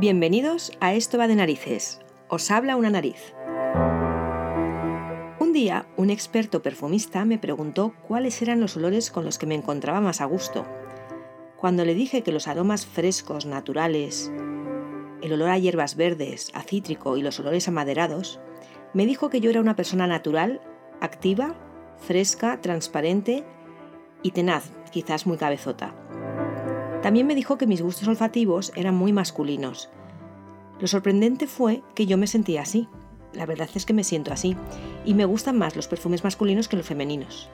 Bienvenidos a Esto va de narices. Os habla una nariz. Un día, un experto perfumista me preguntó cuáles eran los olores con los que me encontraba más a gusto. Cuando le dije que los aromas frescos, naturales, el olor a hierbas verdes, a cítrico y los olores amaderados, me dijo que yo era una persona natural, activa, fresca, transparente y tenaz, quizás muy cabezota. También me dijo que mis gustos olfativos eran muy masculinos. Lo sorprendente fue que yo me sentía así. La verdad es que me siento así, y me gustan más los perfumes masculinos que los femeninos.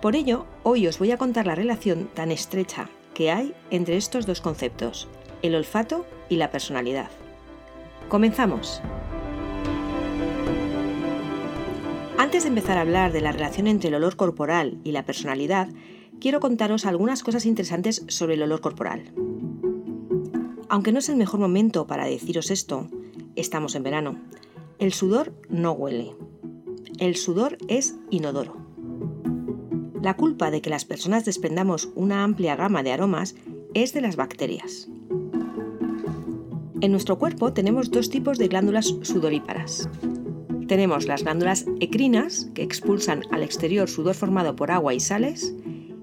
Por ello, hoy os voy a contar la relación tan estrecha que hay entre estos dos conceptos, el olfato y la personalidad. Comenzamos. Antes de empezar a hablar de la relación entre el olor corporal y la personalidad, quiero contaros algunas cosas interesantes sobre el olor corporal. Aunque no es el mejor momento para deciros esto, estamos en verano. El sudor no huele. El sudor es inodoro. La culpa de que las personas desprendamos una amplia gama de aromas es de las bacterias. En nuestro cuerpo tenemos dos tipos de glándulas sudoríparas. Tenemos las glándulas ecrinas, que expulsan al exterior sudor formado por agua y sales,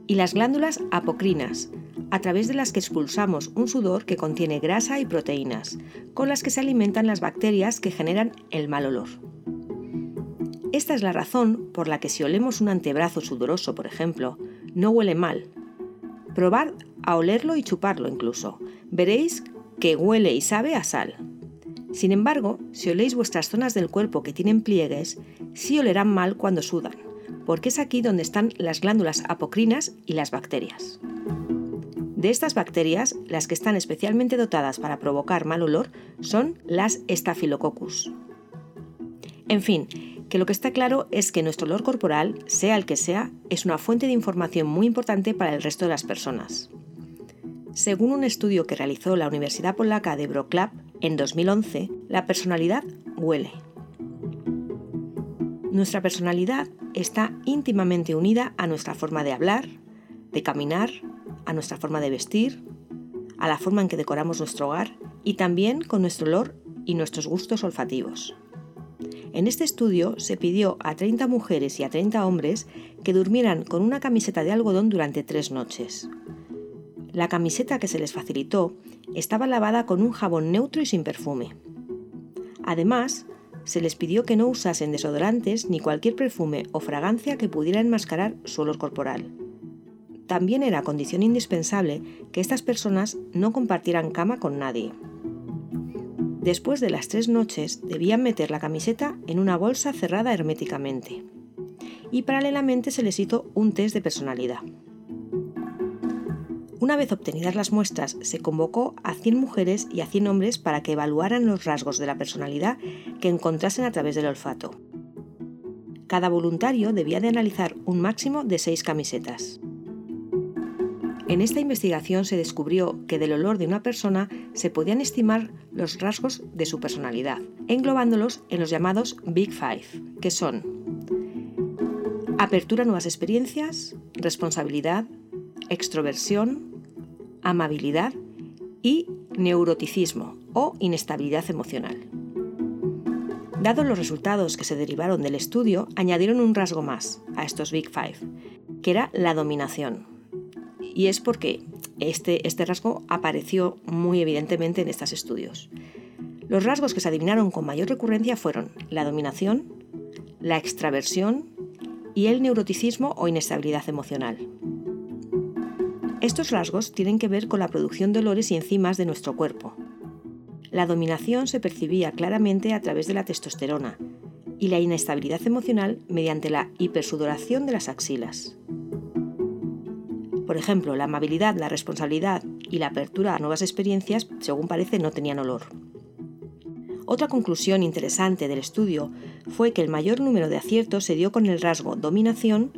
y las glándulas apocrinas, a través de las que expulsamos un sudor que contiene grasa y proteínas, con las que se alimentan las bacterias que generan el mal olor. Esta es la razón por la que si olemos un antebrazo sudoroso, por ejemplo, no huele mal. Probad a olerlo y chuparlo incluso. Veréis que huele y sabe a sal. Sin embargo, si oléis vuestras zonas del cuerpo que tienen pliegues, sí olerán mal cuando sudan porque es aquí donde están las glándulas apocrinas y las bacterias. De estas bacterias, las que están especialmente dotadas para provocar mal olor son las Staphylococcus. En fin, que lo que está claro es que nuestro olor corporal, sea el que sea, es una fuente de información muy importante para el resto de las personas. Según un estudio que realizó la Universidad Polaca de Wrocław en 2011, la personalidad huele. Nuestra personalidad está íntimamente unida a nuestra forma de hablar, de caminar, a nuestra forma de vestir, a la forma en que decoramos nuestro hogar y también con nuestro olor y nuestros gustos olfativos. En este estudio se pidió a 30 mujeres y a 30 hombres que durmieran con una camiseta de algodón durante tres noches. La camiseta que se les facilitó estaba lavada con un jabón neutro y sin perfume. Además, se les pidió que no usasen desodorantes ni cualquier perfume o fragancia que pudiera enmascarar su olor corporal. También era condición indispensable que estas personas no compartieran cama con nadie. Después de las tres noches debían meter la camiseta en una bolsa cerrada herméticamente. Y paralelamente se les hizo un test de personalidad. Una vez obtenidas las muestras, se convocó a 100 mujeres y a 100 hombres para que evaluaran los rasgos de la personalidad que encontrasen a través del olfato. Cada voluntario debía de analizar un máximo de 6 camisetas. En esta investigación se descubrió que del olor de una persona se podían estimar los rasgos de su personalidad, englobándolos en los llamados Big Five, que son apertura a nuevas experiencias, responsabilidad, extroversión, amabilidad y neuroticismo o inestabilidad emocional. Dados los resultados que se derivaron del estudio, añadieron un rasgo más a estos Big Five, que era la dominación. Y es porque este, este rasgo apareció muy evidentemente en estos estudios. Los rasgos que se adivinaron con mayor recurrencia fueron la dominación, la extraversión y el neuroticismo o inestabilidad emocional. Estos rasgos tienen que ver con la producción de olores y enzimas de nuestro cuerpo. La dominación se percibía claramente a través de la testosterona y la inestabilidad emocional mediante la hipersudoración de las axilas. Por ejemplo, la amabilidad, la responsabilidad y la apertura a nuevas experiencias, según parece, no tenían olor. Otra conclusión interesante del estudio fue que el mayor número de aciertos se dio con el rasgo dominación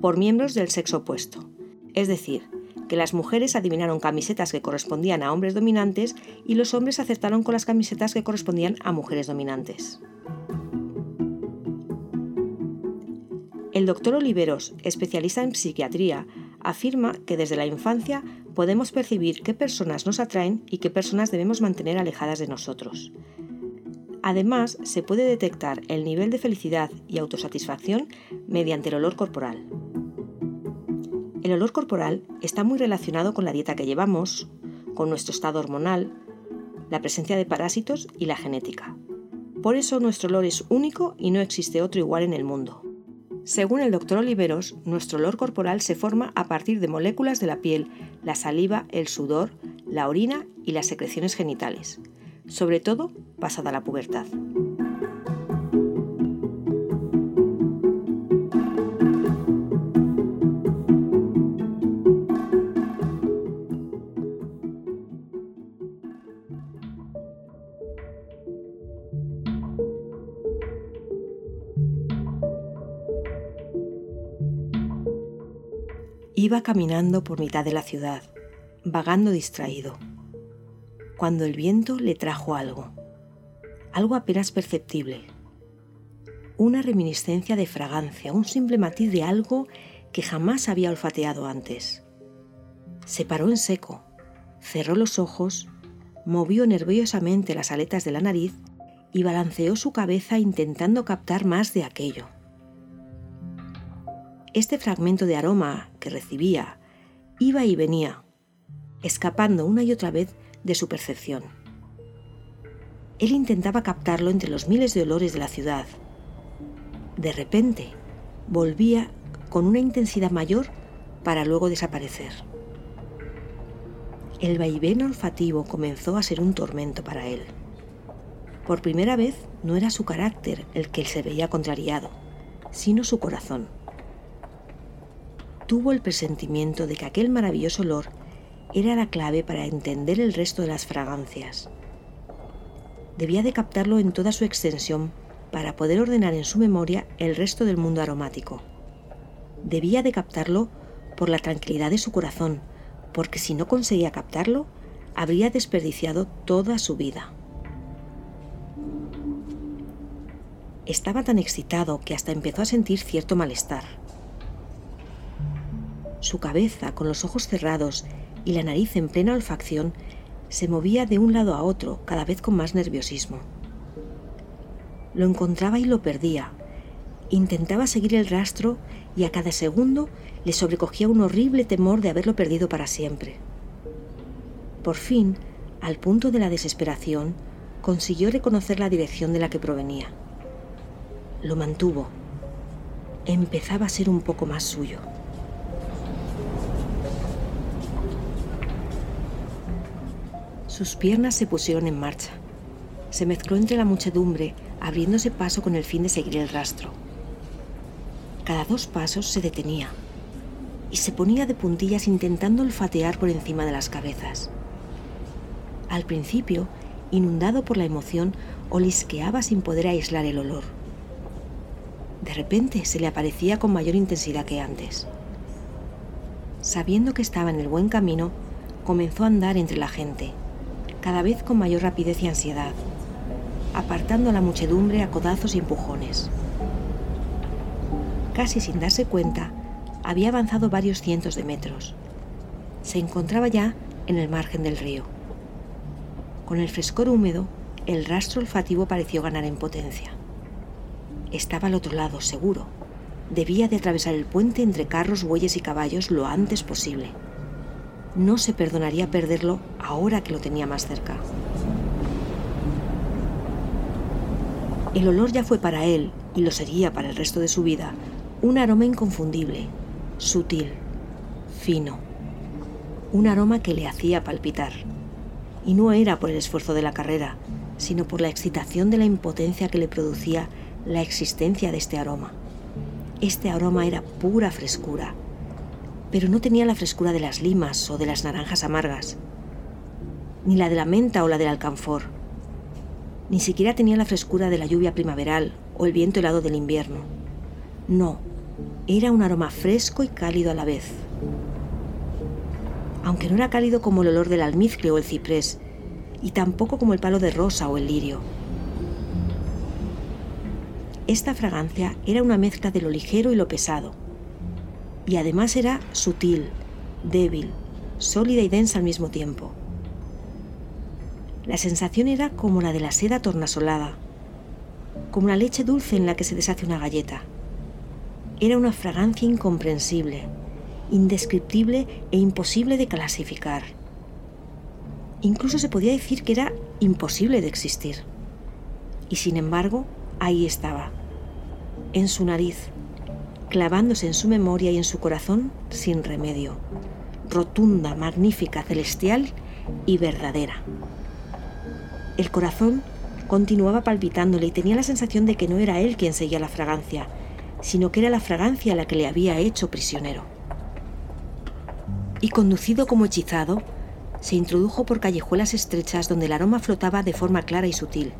por miembros del sexo opuesto, es decir, que las mujeres adivinaron camisetas que correspondían a hombres dominantes y los hombres acertaron con las camisetas que correspondían a mujeres dominantes. El doctor Oliveros, especialista en psiquiatría, afirma que desde la infancia podemos percibir qué personas nos atraen y qué personas debemos mantener alejadas de nosotros. Además, se puede detectar el nivel de felicidad y autosatisfacción mediante el olor corporal. El olor corporal está muy relacionado con la dieta que llevamos, con nuestro estado hormonal, la presencia de parásitos y la genética. Por eso nuestro olor es único y no existe otro igual en el mundo. Según el doctor Oliveros, nuestro olor corporal se forma a partir de moléculas de la piel, la saliva, el sudor, la orina y las secreciones genitales, sobre todo pasada la pubertad. Iba caminando por mitad de la ciudad, vagando distraído, cuando el viento le trajo algo, algo apenas perceptible, una reminiscencia de fragancia, un simple matiz de algo que jamás había olfateado antes. Se paró en seco, cerró los ojos, movió nerviosamente las aletas de la nariz y balanceó su cabeza intentando captar más de aquello. Este fragmento de aroma recibía iba y venía, escapando una y otra vez de su percepción. Él intentaba captarlo entre los miles de olores de la ciudad. De repente, volvía con una intensidad mayor para luego desaparecer. El vaivén olfativo comenzó a ser un tormento para él. Por primera vez no era su carácter el que se veía contrariado, sino su corazón tuvo el presentimiento de que aquel maravilloso olor era la clave para entender el resto de las fragancias. Debía de captarlo en toda su extensión para poder ordenar en su memoria el resto del mundo aromático. Debía de captarlo por la tranquilidad de su corazón, porque si no conseguía captarlo, habría desperdiciado toda su vida. Estaba tan excitado que hasta empezó a sentir cierto malestar. Su cabeza, con los ojos cerrados y la nariz en plena olfacción, se movía de un lado a otro, cada vez con más nerviosismo. Lo encontraba y lo perdía. Intentaba seguir el rastro y a cada segundo le sobrecogía un horrible temor de haberlo perdido para siempre. Por fin, al punto de la desesperación, consiguió reconocer la dirección de la que provenía. Lo mantuvo. Empezaba a ser un poco más suyo. Sus piernas se pusieron en marcha. Se mezcló entre la muchedumbre, abriéndose paso con el fin de seguir el rastro. Cada dos pasos se detenía y se ponía de puntillas intentando olfatear por encima de las cabezas. Al principio, inundado por la emoción, olisqueaba sin poder aislar el olor. De repente se le aparecía con mayor intensidad que antes. Sabiendo que estaba en el buen camino, comenzó a andar entre la gente cada vez con mayor rapidez y ansiedad, apartando a la muchedumbre a codazos y empujones. Casi sin darse cuenta, había avanzado varios cientos de metros. Se encontraba ya en el margen del río. Con el frescor húmedo, el rastro olfativo pareció ganar en potencia. Estaba al otro lado, seguro. Debía de atravesar el puente entre carros, bueyes y caballos lo antes posible no se perdonaría perderlo ahora que lo tenía más cerca. El olor ya fue para él, y lo sería para el resto de su vida, un aroma inconfundible, sutil, fino, un aroma que le hacía palpitar. Y no era por el esfuerzo de la carrera, sino por la excitación de la impotencia que le producía la existencia de este aroma. Este aroma era pura frescura, pero no tenía la frescura de las limas o de las naranjas amargas, ni la de la menta o la del alcanfor. Ni siquiera tenía la frescura de la lluvia primaveral o el viento helado del invierno. No, era un aroma fresco y cálido a la vez. Aunque no era cálido como el olor del almizcle o el ciprés, y tampoco como el palo de rosa o el lirio. Esta fragancia era una mezcla de lo ligero y lo pesado, y además era sutil, débil, sólida y densa al mismo tiempo. La sensación era como la de la seda tornasolada, como la leche dulce en la que se deshace una galleta. Era una fragancia incomprensible, indescriptible e imposible de clasificar. Incluso se podía decir que era imposible de existir. Y sin embargo, ahí estaba, en su nariz, clavándose en su memoria y en su corazón sin remedio, rotunda, magnífica, celestial y verdadera. El corazón continuaba palpitándole y tenía la sensación de que no era él quien seguía la fragancia, sino que era la fragancia la que le había hecho prisionero. Y conducido como hechizado, se introdujo por callejuelas estrechas donde el aroma flotaba de forma clara y sutil,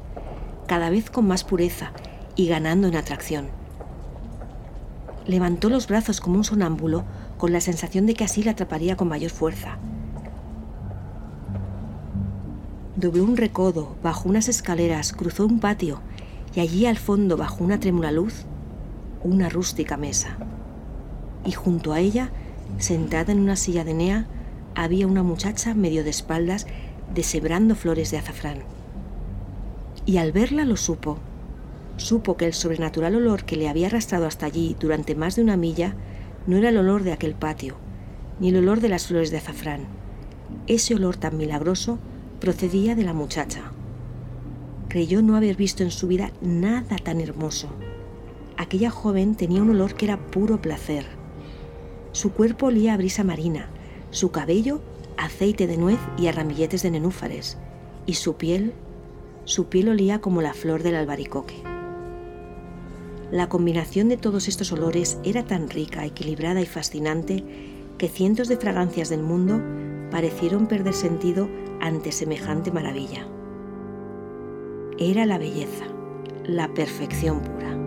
cada vez con más pureza y ganando en atracción. Levantó los brazos como un sonámbulo con la sensación de que así la atraparía con mayor fuerza. Dobló un recodo, bajó unas escaleras, cruzó un patio y allí al fondo, bajo una trémula luz, una rústica mesa. Y junto a ella, sentada en una silla de nea, había una muchacha medio de espaldas deshebrando flores de azafrán. Y al verla lo supo. Supo que el sobrenatural olor que le había arrastrado hasta allí durante más de una milla no era el olor de aquel patio, ni el olor de las flores de azafrán. Ese olor tan milagroso procedía de la muchacha. Creyó no haber visto en su vida nada tan hermoso. Aquella joven tenía un olor que era puro placer. Su cuerpo olía a brisa marina, su cabello aceite de nuez y a ramilletes de nenúfares, y su piel, su piel olía como la flor del albaricoque. La combinación de todos estos olores era tan rica, equilibrada y fascinante que cientos de fragancias del mundo parecieron perder sentido ante semejante maravilla. Era la belleza, la perfección pura.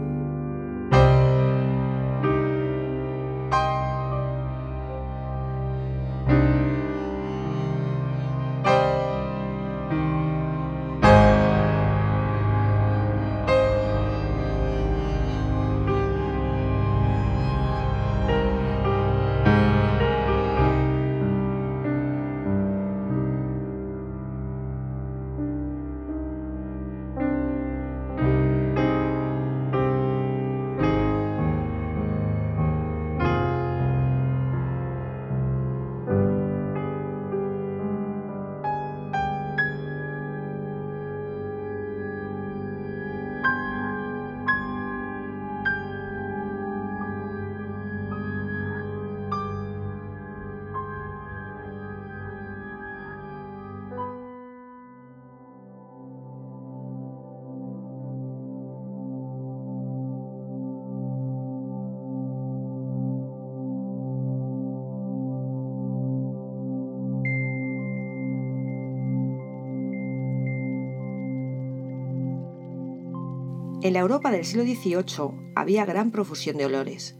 En la Europa del siglo XVIII había gran profusión de olores.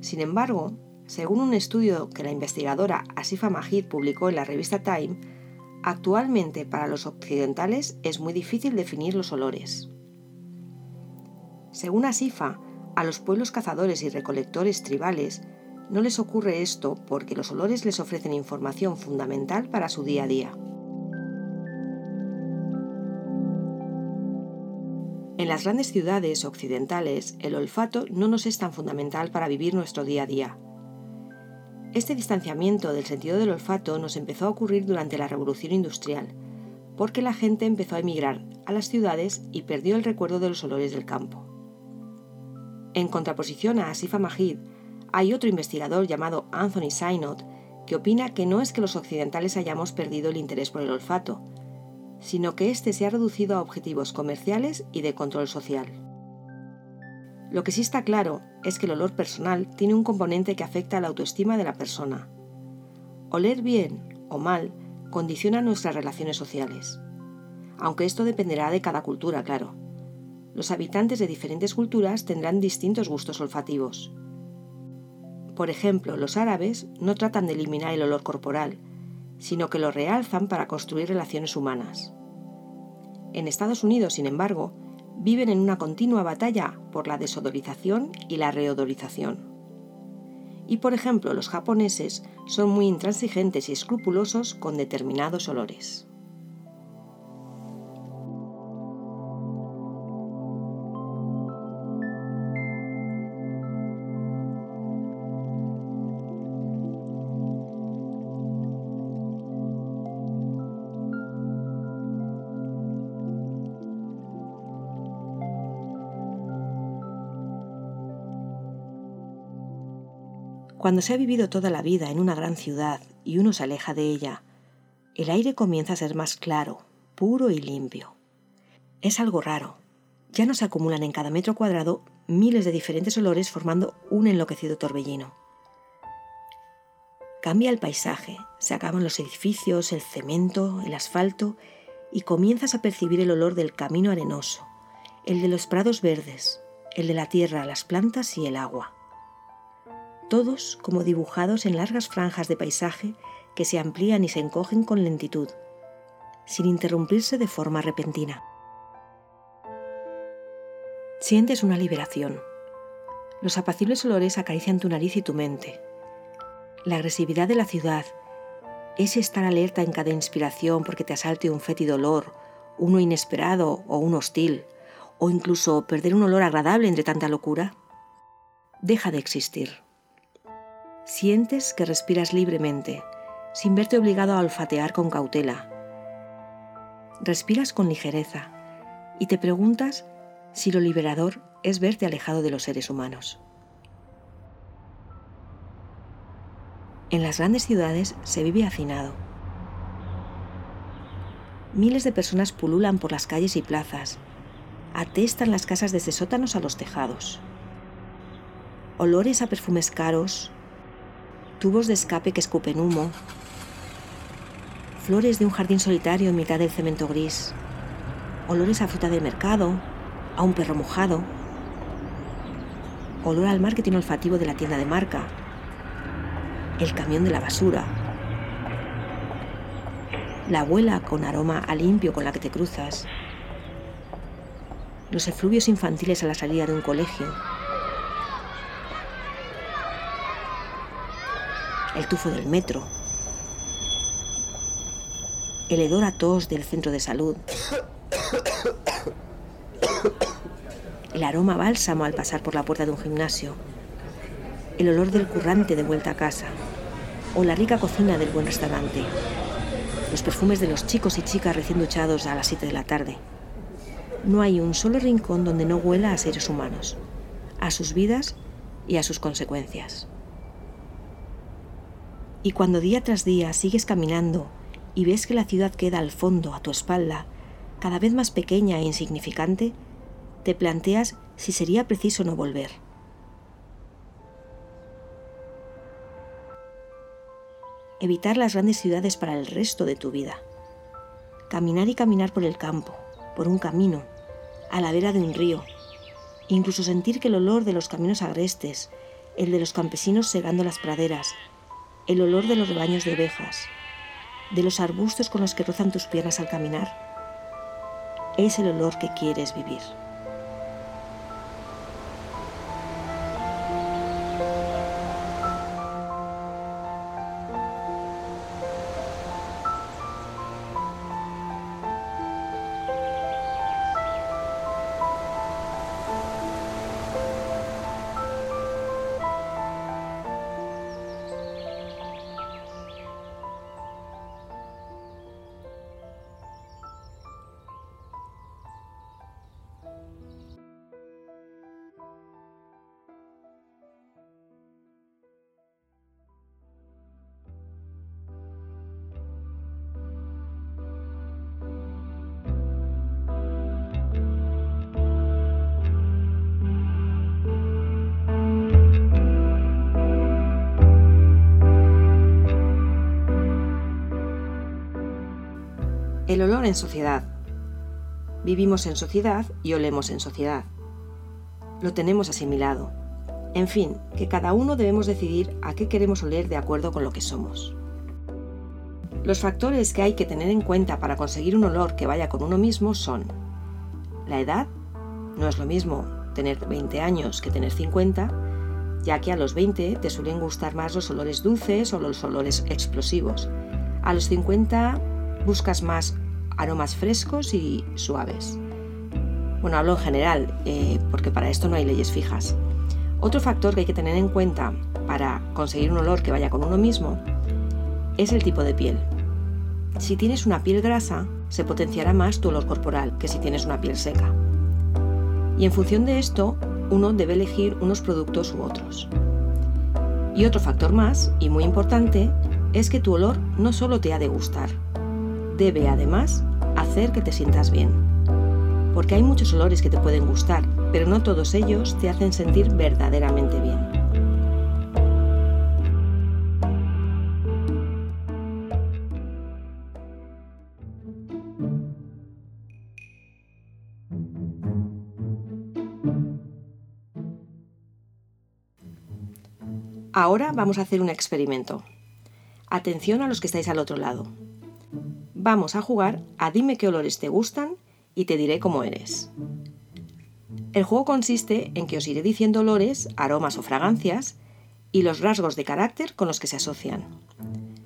Sin embargo, según un estudio que la investigadora Asifa Majid publicó en la revista Time, actualmente para los occidentales es muy difícil definir los olores. Según Asifa, a los pueblos cazadores y recolectores tribales no les ocurre esto porque los olores les ofrecen información fundamental para su día a día. Las grandes ciudades occidentales, el olfato no nos es tan fundamental para vivir nuestro día a día. Este distanciamiento del sentido del olfato nos empezó a ocurrir durante la Revolución Industrial, porque la gente empezó a emigrar a las ciudades y perdió el recuerdo de los olores del campo. En contraposición a Asifa Majid, hay otro investigador llamado Anthony Synod que opina que no es que los occidentales hayamos perdido el interés por el olfato, sino que éste se ha reducido a objetivos comerciales y de control social. Lo que sí está claro es que el olor personal tiene un componente que afecta a la autoestima de la persona. Oler bien o mal condiciona nuestras relaciones sociales. Aunque esto dependerá de cada cultura, claro. Los habitantes de diferentes culturas tendrán distintos gustos olfativos. Por ejemplo, los árabes no tratan de eliminar el olor corporal, sino que lo realzan para construir relaciones humanas. En Estados Unidos, sin embargo, viven en una continua batalla por la desodorización y la reodorización. y por ejemplo los japoneses son muy intransigentes y escrupulosos con determinados olores. Cuando se ha vivido toda la vida en una gran ciudad y uno se aleja de ella, el aire comienza a ser más claro, puro y limpio. Es algo raro. Ya no se acumulan en cada metro cuadrado miles de diferentes olores formando un enloquecido torbellino. Cambia el paisaje, se acaban los edificios, el cemento, el asfalto y comienzas a percibir el olor del camino arenoso, el de los prados verdes, el de la tierra, las plantas y el agua todos como dibujados en largas franjas de paisaje que se amplían y se encogen con lentitud, sin interrumpirse de forma repentina. Sientes una liberación. Los apacibles olores acarician tu nariz y tu mente. La agresividad de la ciudad, ese estar alerta en cada inspiración porque te asalte un fétido olor, uno inesperado o un hostil, o incluso perder un olor agradable entre tanta locura, deja de existir. Sientes que respiras libremente, sin verte obligado a olfatear con cautela. Respiras con ligereza y te preguntas si lo liberador es verte alejado de los seres humanos. En las grandes ciudades se vive hacinado. Miles de personas pululan por las calles y plazas, atestan las casas desde sótanos a los tejados. Olores a perfumes caros, tubos de escape que escupen humo, flores de un jardín solitario en mitad del cemento gris, olores a fruta del mercado, a un perro mojado, olor al marketing olfativo de la tienda de marca, el camión de la basura, la abuela con aroma a limpio con la que te cruzas, los efluvios infantiles a la salida de un colegio, el tufo del metro, el hedor a tos del centro de salud, el aroma bálsamo al pasar por la puerta de un gimnasio, el olor del currante de vuelta a casa. O la rica cocina del buen restaurante, los perfumes de los chicos y chicas recién duchados a las 7 de la tarde. No hay un solo rincón donde no huela a seres humanos, a sus vidas y a sus consecuencias. Y cuando día tras día sigues caminando y ves que la ciudad queda al fondo, a tu espalda, cada vez más pequeña e insignificante, te planteas si sería preciso no volver. Evitar las grandes ciudades para el resto de tu vida. Caminar y caminar por el campo, por un camino, a la vera de un río. Incluso sentir que el olor de los caminos agrestes, el de los campesinos segando las praderas, el olor de los rebaños de ovejas, de los arbustos con los que rozan tus piernas al caminar, es el olor que quieres vivir. El olor en sociedad. Vivimos en sociedad y olemos en sociedad. Lo tenemos asimilado. En fin, que cada uno debemos decidir a qué queremos oler de acuerdo con lo que somos. Los factores que hay que tener en cuenta para conseguir un olor que vaya con uno mismo son la edad, no es lo mismo tener 20 años que tener 50, ya que a los 20 te suelen gustar más los olores dulces o los olores explosivos. A los 50 buscas más aromas frescos y suaves. Bueno, hablo en general, eh, porque para esto no hay leyes fijas. Otro factor que hay que tener en cuenta para conseguir un olor que vaya con uno mismo es el tipo de piel. Si tienes una piel grasa, se potenciará más tu olor corporal que si tienes una piel seca. Y en función de esto, uno debe elegir unos productos u otros. Y otro factor más, y muy importante, es que tu olor no solo te ha de gustar, debe además hacer que te sientas bien. Porque hay muchos olores que te pueden gustar, pero no todos ellos te hacen sentir verdaderamente bien. Ahora vamos a hacer un experimento. Atención a los que estáis al otro lado. Vamos a jugar a dime qué olores te gustan y te diré cómo eres. El juego consiste en que os iré diciendo olores, aromas o fragancias y los rasgos de carácter con los que se asocian.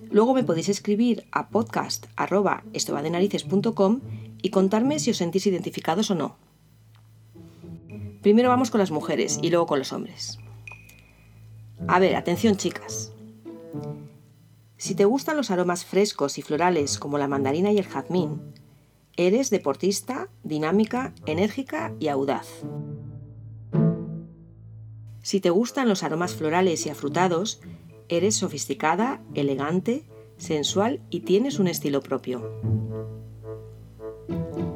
Luego me podéis escribir a podcast.estobadenarices.com y contarme si os sentís identificados o no. Primero vamos con las mujeres y luego con los hombres. A ver, atención chicas. Si te gustan los aromas frescos y florales como la mandarina y el jazmín, eres deportista, dinámica, enérgica y audaz. Si te gustan los aromas florales y afrutados, eres sofisticada, elegante, sensual y tienes un estilo propio.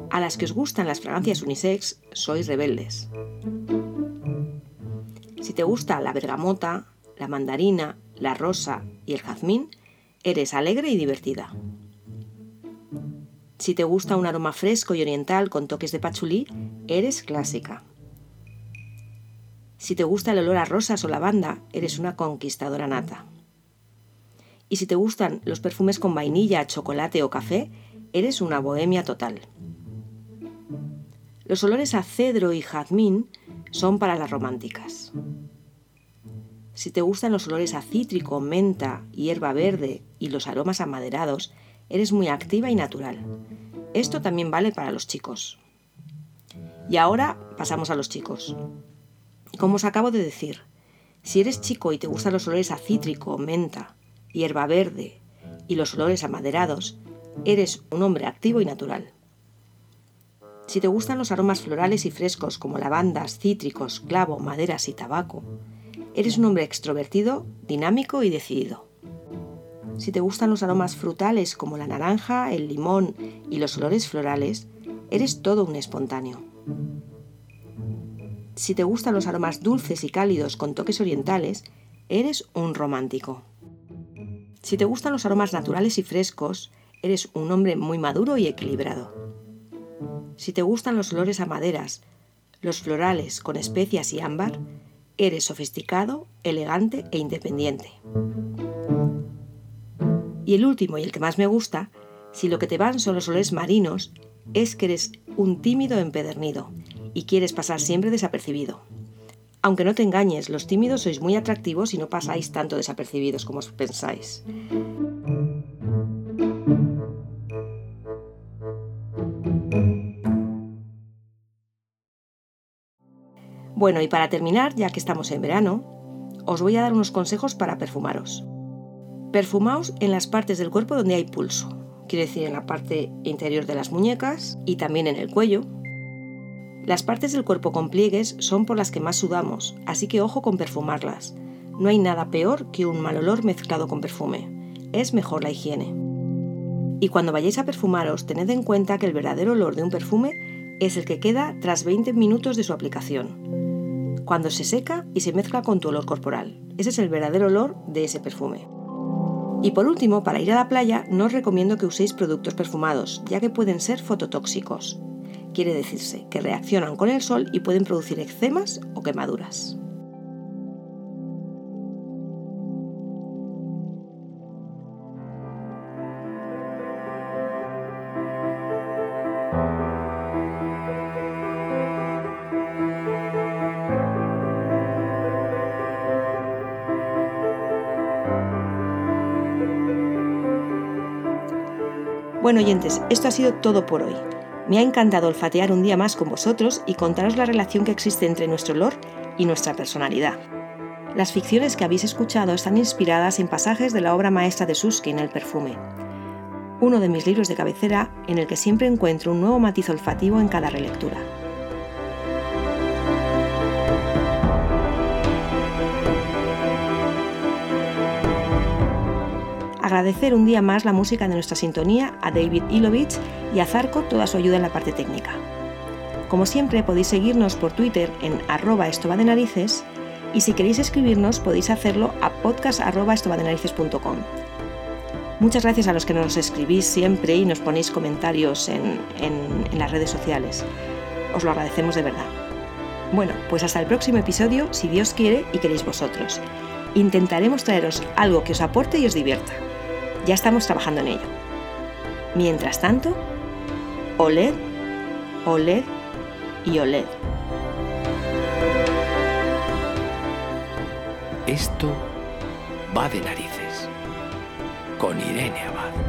A las que os gustan las fragancias unisex, sois rebeldes. Si te gusta la bergamota, la mandarina, la rosa y el jazmín, eres alegre y divertida. Si te gusta un aroma fresco y oriental con toques de pachulí, eres clásica. Si te gusta el olor a rosas o lavanda, eres una conquistadora nata. Y si te gustan los perfumes con vainilla, chocolate o café, eres una bohemia total. Los olores a cedro y jazmín son para las románticas. Si te gustan los olores a cítrico, menta, hierba verde y los aromas amaderados, eres muy activa y natural. Esto también vale para los chicos. Y ahora pasamos a los chicos. Como os acabo de decir, si eres chico y te gustan los olores a cítrico, menta, hierba verde y los olores amaderados, eres un hombre activo y natural. Si te gustan los aromas florales y frescos como lavandas, cítricos, clavo, maderas y tabaco, Eres un hombre extrovertido, dinámico y decidido. Si te gustan los aromas frutales como la naranja, el limón y los olores florales, eres todo un espontáneo. Si te gustan los aromas dulces y cálidos con toques orientales, eres un romántico. Si te gustan los aromas naturales y frescos, eres un hombre muy maduro y equilibrado. Si te gustan los olores a maderas, los florales con especias y ámbar, Eres sofisticado, elegante e independiente. Y el último y el que más me gusta, si lo que te van son los olores marinos, es que eres un tímido empedernido y quieres pasar siempre desapercibido. Aunque no te engañes, los tímidos sois muy atractivos y no pasáis tanto desapercibidos como os pensáis. Bueno, y para terminar, ya que estamos en verano, os voy a dar unos consejos para perfumaros. Perfumaos en las partes del cuerpo donde hay pulso, quiere decir en la parte interior de las muñecas y también en el cuello. Las partes del cuerpo con pliegues son por las que más sudamos, así que ojo con perfumarlas. No hay nada peor que un mal olor mezclado con perfume. Es mejor la higiene. Y cuando vayáis a perfumaros, tened en cuenta que el verdadero olor de un perfume es el que queda tras 20 minutos de su aplicación cuando se seca y se mezcla con tu olor corporal. Ese es el verdadero olor de ese perfume. Y por último, para ir a la playa no os recomiendo que uséis productos perfumados, ya que pueden ser fototóxicos. Quiere decirse que reaccionan con el sol y pueden producir eczemas o quemaduras. Bueno oyentes, esto ha sido todo por hoy. Me ha encantado olfatear un día más con vosotros y contaros la relación que existe entre nuestro olor y nuestra personalidad. Las ficciones que habéis escuchado están inspiradas en pasajes de la obra maestra de Susskind, El perfume, uno de mis libros de cabecera en el que siempre encuentro un nuevo matiz olfativo en cada relectura. Agradecer un día más la música de nuestra sintonía a David Ilovich y a Zarco toda su ayuda en la parte técnica. Como siempre podéis seguirnos por Twitter en arroba esto de narices y si queréis escribirnos podéis hacerlo a podcast.estobadenarices.com. Muchas gracias a los que nos escribís siempre y nos ponéis comentarios en, en las redes sociales. Os lo agradecemos de verdad. Bueno, pues hasta el próximo episodio, si Dios quiere y queréis vosotros. Intentaremos traeros algo que os aporte y os divierta. Ya estamos trabajando en ello. Mientras tanto, OLED, OLED y OLED. Esto va de narices con Irene Abad.